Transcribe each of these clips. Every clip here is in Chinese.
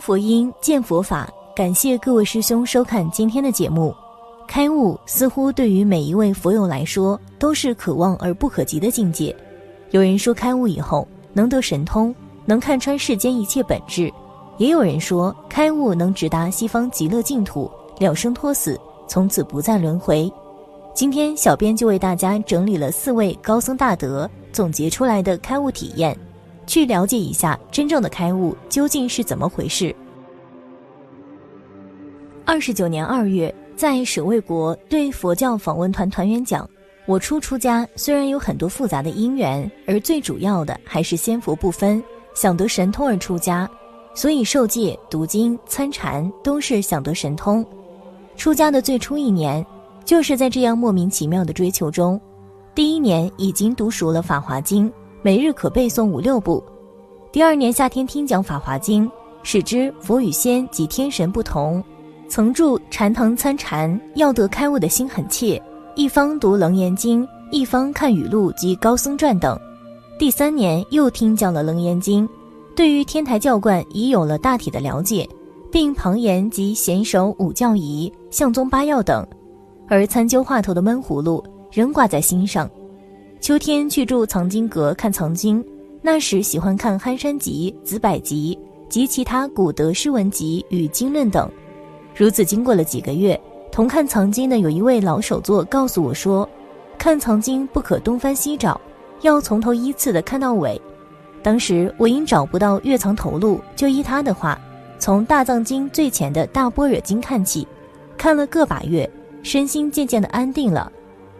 佛音，见佛法。感谢各位师兄收看今天的节目。开悟似乎对于每一位佛友来说都是可望而不可及的境界。有人说开悟以后能得神通，能看穿世间一切本质；也有人说开悟能直达西方极乐净土，了生脱死，从此不再轮回。今天小编就为大家整理了四位高僧大德总结出来的开悟体验。去了解一下真正的开悟究竟是怎么回事。二十九年二月，在舍卫国对佛教访问团团员讲：“我初出家，虽然有很多复杂的因缘，而最主要的还是仙佛不分，想得神通而出家，所以受戒、读经、参禅都是想得神通。出家的最初一年，就是在这样莫名其妙的追求中，第一年已经读熟了《法华经》。”每日可背诵五六部。第二年夏天听讲《法华经》，使之佛与仙及天神不同。曾住禅堂参禅，要得开悟的心很切，一方读《楞严经》，一方看语录及高僧传等。第三年又听讲了《楞严经》，对于天台教观已有了大体的了解，并旁言及贤守五教仪、相宗八要等，而参究话头的闷葫芦仍挂在心上。秋天去住藏经阁看藏经，那时喜欢看《憨山集》《子百集》及其他古德诗文集与经论等。如此经过了几个月，同看藏经的有一位老手座告诉我说：“看藏经不可东翻西找，要从头依次的看到尾。”当时我因找不到月藏头路，就依他的话，从大藏经最浅的大般若经看起，看了个把月，身心渐渐的安定了。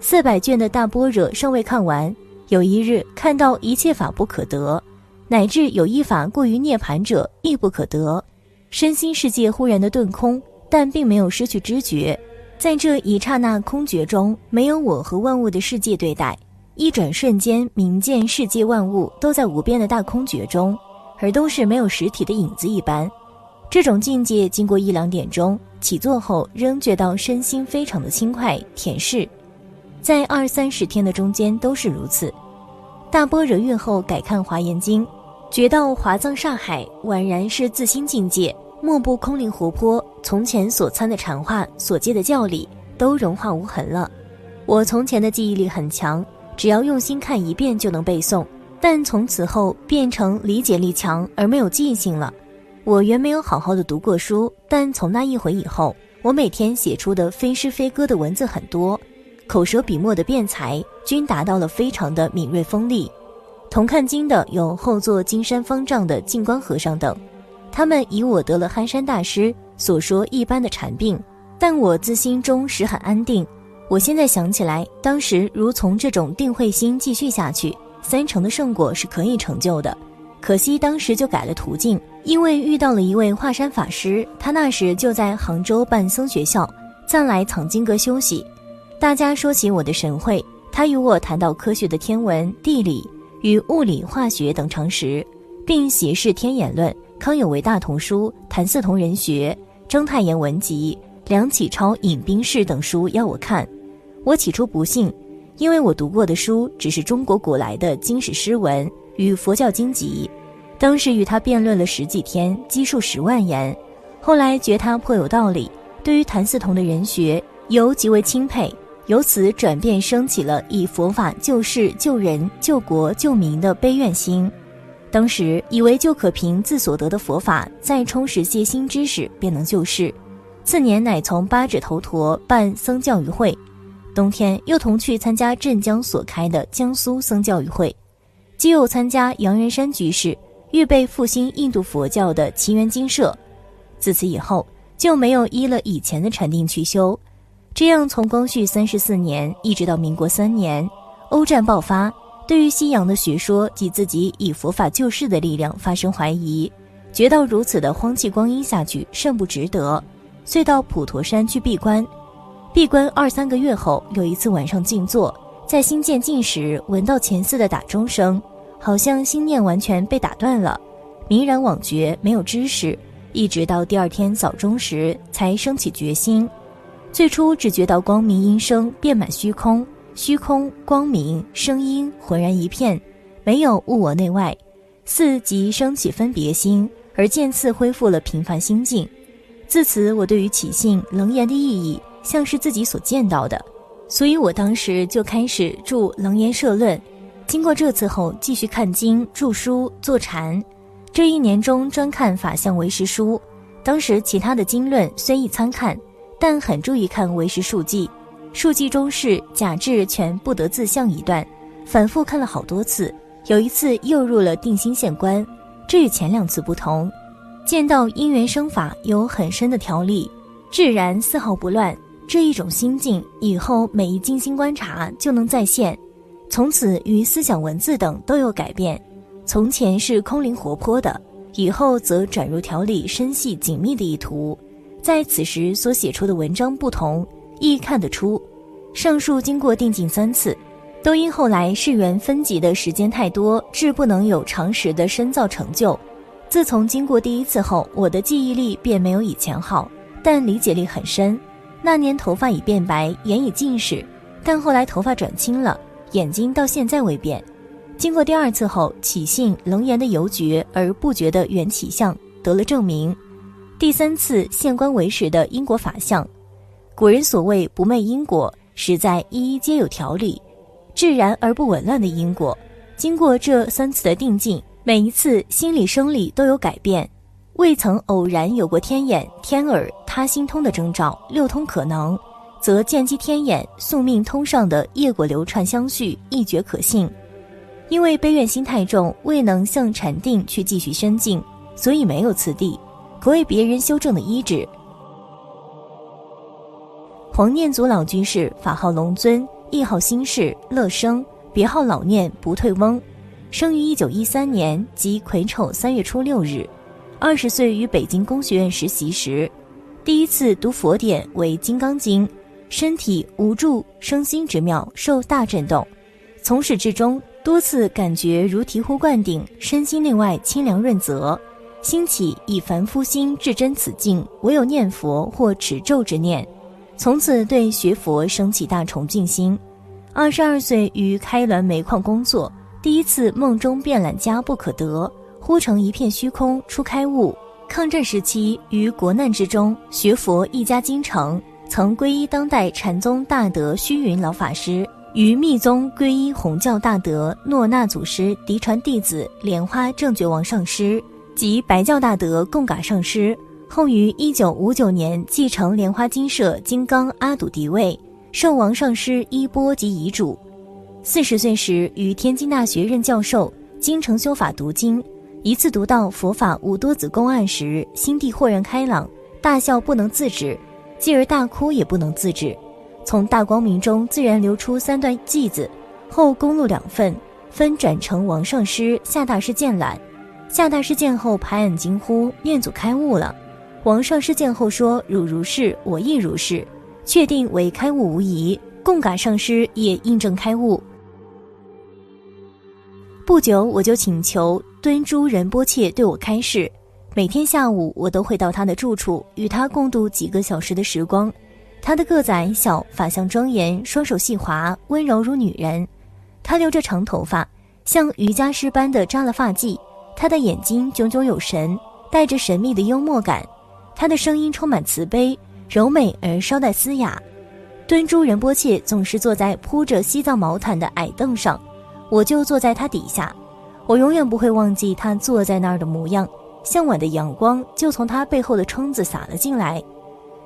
四百卷的大般若尚未看完，有一日看到一切法不可得，乃至有一法过于涅盘者亦不可得，身心世界忽然的顿空，但并没有失去知觉，在这一刹那空觉中，没有我和万物的世界对待，一转瞬间，明见世界万物都在无边的大空觉中，而都是没有实体的影子一般。这种境界经过一两点钟起坐后，仍觉到身心非常的轻快恬适。在二三十天的中间都是如此。大般若月后改看华严经，觉到华藏上海宛然是自心境界，莫不空灵活泼。从前所参的禅话、所接的教理都融化无痕了。我从前的记忆力很强，只要用心看一遍就能背诵，但从此后变成理解力强而没有记性了。我原没有好好的读过书，但从那一回以后，我每天写出的非诗非歌的文字很多。口舌笔墨的辩才均达到了非常的敏锐锋利。同看经的有后座金山方丈的净光和尚等，他们以我得了憨山大师所说一般的禅病，但我自心中实很安定。我现在想起来，当时如从这种定慧心继续下去，三成的圣果是可以成就的。可惜当时就改了途径，因为遇到了一位华山法师，他那时就在杭州办僧学校，暂来藏经阁休息。大家说起我的神会，他与我谈到科学的天文、地理与物理、化学等常识，并写示天演论、康有为大同书、谭嗣同人学、章太炎文集、梁启超引兵式等书要我看。我起初不信，因为我读过的书只是中国古来的经史诗文与佛教经籍。当时与他辩论了十几天，积数十万言。后来觉他颇有道理，对于谭嗣同的人学尤极为钦佩。由此转变，升起了以佛法救世、救人、救国、救民的悲愿心。当时以为就可凭自所得的佛法，再充实些新知识，便能救世。次年乃从八指头陀办僧教育会，冬天又同去参加镇江所开的江苏僧教育会，既又参加杨元山居士预备复兴印度佛教的奇缘精舍。自此以后，就没有依了以前的禅定去修。这样，从光绪三十四年一直到民国三年，欧战爆发，对于西洋的学说及自己以佛法救世的力量发生怀疑，觉到如此的荒弃光阴下去甚不值得，遂到普陀山去闭关。闭关二三个月后，有一次晚上静坐，在心渐静时，闻到前寺的打钟声，好像心念完全被打断了，迷然惘觉，没有知识，一直到第二天早钟时才升起决心。最初只觉到光明音声遍满虚空，虚空光明声音浑然一片，没有物我内外。四即升起分别心，而渐次恢复了平凡心境。自此，我对于起信楞严的意义，像是自己所见到的，所以我当时就开始著楞严社论。经过这次后，继续看经、著书、坐禅。这一年中专看法相唯识书。当时其他的经论虽亦参看，但很注意看唯识数记。数记中是假智全不得自相一段，反复看了好多次。有一次又入了定心县官，这与前两次不同。见到因缘生法有很深的条理，自然丝毫不乱。这一种心境，以后每一静心观察就能再现。从此与思想文字等都有改变，从前是空灵活泼的，以后则转入条理深细紧密的意图。在此时所写出的文章不同，亦看得出。上述经过定境三次，都因后来世缘分级的时间太多，致不能有常识的深造成就。自从经过第一次后，我的记忆力便没有以前好，但理解力很深。那年头发已变白，眼已近视，但后来头发转青了。眼睛到现在未变，经过第二次后，起信楞严的由觉而不觉的缘起相得了证明。第三次现观为实的因果法相，古人所谓不昧因果，实在一一皆有条理，自然而不紊乱的因果。经过这三次的定境，每一次心理生理都有改变，未曾偶然有过天眼、天耳、他心通的征兆，六通可能。则见机天眼宿命通上的业果流串相续，一绝可信。因为悲怨心太重，未能向禅定去继续深进，所以没有此地，可为别人修正的医治。黄念祖老居士，法号龙尊，谥号心事乐生，别号老念不退翁，生于一九一三年，即癸丑三月初六日。二十岁于北京工学院实习时，第一次读佛典为《金刚经》。身体无助生心之妙，受大震动。从始至终，多次感觉如醍醐灌顶，身心内外清凉润泽。兴起以凡夫心至真此境，唯有念佛或持咒之念。从此对学佛升起大崇敬心。二十二岁于开滦煤矿工作，第一次梦中遍览家不可得，忽成一片虚空，出开悟。抗战时期于国难之中学佛，一家京城。曾皈依当代禅宗大德虚云老法师，于密宗皈依弘教大德诺那祖师嫡传弟子莲花正觉王上师及白教大德贡嘎上师。后于一九五九年继承莲花精舍金刚阿堵嫡位，受王上师衣钵及遗嘱。四十岁时于天津大学任教授，京城修法读经，一次读到佛法无多子公案时，心地豁然开朗，大笑不能自止。继而大哭也不能自止，从大光明中自然流出三段偈子，后公录两份，分转成王上师、夏大师见览。夏大师见后拍案惊呼：“念祖开悟了！”王上师见后说：“汝如是，我亦如是，确定为开悟无疑。”贡嘎上师也印证开悟。不久，我就请求敦珠仁波切对我开示。每天下午，我都会到他的住处，与他共度几个小时的时光。他的个子矮小，法相庄严，双手细滑，温柔如女人。他留着长头发，像瑜伽师般的扎了发髻。他的眼睛炯炯有神，带着神秘的幽默感。他的声音充满慈悲、柔美而稍带嘶哑。敦珠仁波切总是坐在铺着西藏毛毯的矮凳上，我就坐在他底下。我永远不会忘记他坐在那儿的模样。向晚的阳光就从他背后的窗子洒了进来。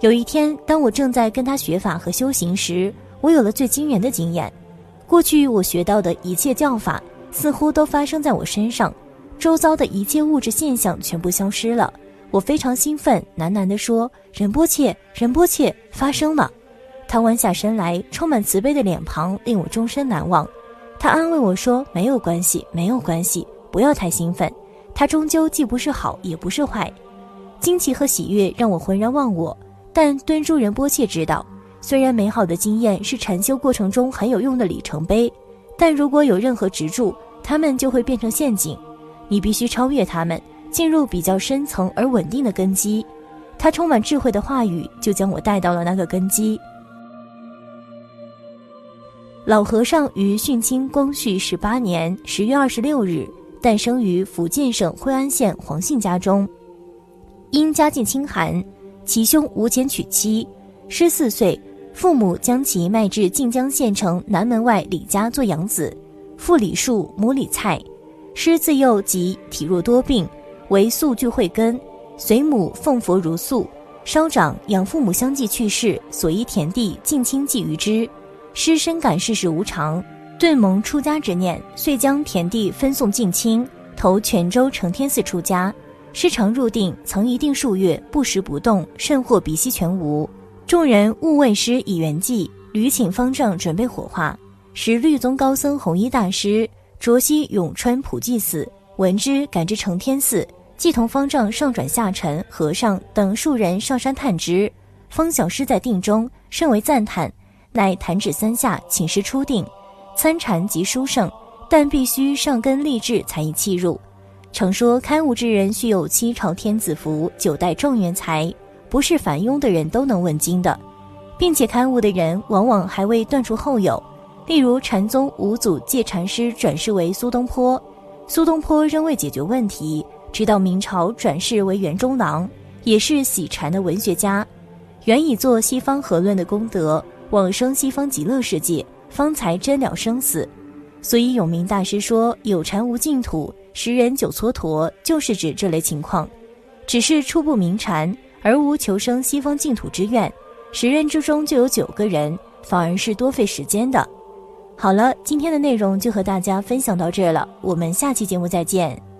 有一天，当我正在跟他学法和修行时，我有了最惊人的经验。过去我学到的一切教法，似乎都发生在我身上，周遭的一切物质现象全部消失了。我非常兴奋，喃喃地说：“仁波切，仁波切，发生了！”他弯下身来，充满慈悲的脸庞令我终身难忘。他安慰我说：“没有关系，没有关系，不要太兴奋。”它终究既不是好，也不是坏，惊奇和喜悦让我浑然忘我。但敦珠仁波切知道，虽然美好的经验是禅修过程中很有用的里程碑，但如果有任何执着，它们就会变成陷阱。你必须超越他们，进入比较深层而稳定的根基。他充满智慧的话语就将我带到了那个根基。老和尚于训清光绪十八年十月二十六日。诞生于福建省惠安县黄姓家中。因家境清寒，其兄无钱娶妻，十四岁，父母将其卖至晋江县城南门外李家做养子。父李树，母李蔡。师自幼即体弱多病，为素具慧根，随母奉佛如素。稍长，养父母相继去世，所依田地近亲寄于之。师深感世事无常，顿萌出家之念，遂将田地分送近亲，投泉州承天寺出家。师常入定，曾一定数月不食不动，甚或鼻息全无。众人误问师以圆寂，屡请方丈准备火化。时律宗高僧弘一大师卓西永川普济寺，闻之赶至承天寺，即同方丈上转下沉，和尚等数人上山探之。方小师在定中，甚为赞叹，乃弹指三下，请师出定，参禅即殊胜，但必须上根立志才宜契入。常说开悟之人须有七朝天子符，九代状元才，不是凡庸的人都能问经的，并且开悟的人往往还未断除后有。例如禅宗五祖戒禅师转世为苏东坡，苏东坡仍未解决问题，直到明朝转世为袁中郎，也是喜禅的文学家，原以做西方合论的功德，往生西方极乐世界，方才真了生死。所以永明大师说有禅无净土。十人九蹉跎，就是指这类情况，只是初步明禅而无求生西方净土之愿。十人之中就有九个人，反而是多费时间的。好了，今天的内容就和大家分享到这了，我们下期节目再见。